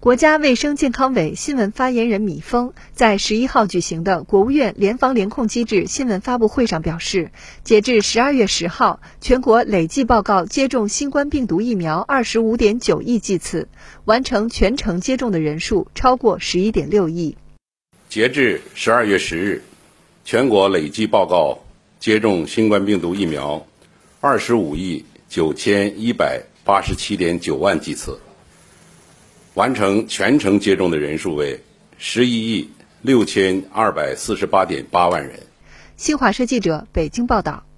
国家卫生健康委新闻发言人米峰在十一号举行的国务院联防联控机制新闻发布会上表示，截至十二月十号，全国累计报告接种新冠病毒疫苗二十五点九亿剂次，完成全程接种的人数超过十一点六亿。截至十二月十日，全国累计报告接种新冠病毒疫苗二十五亿九千一百八十七点九万剂次。完成全程接种的人数为十一亿六千二百四十八点八万人。新华社记者北京报道。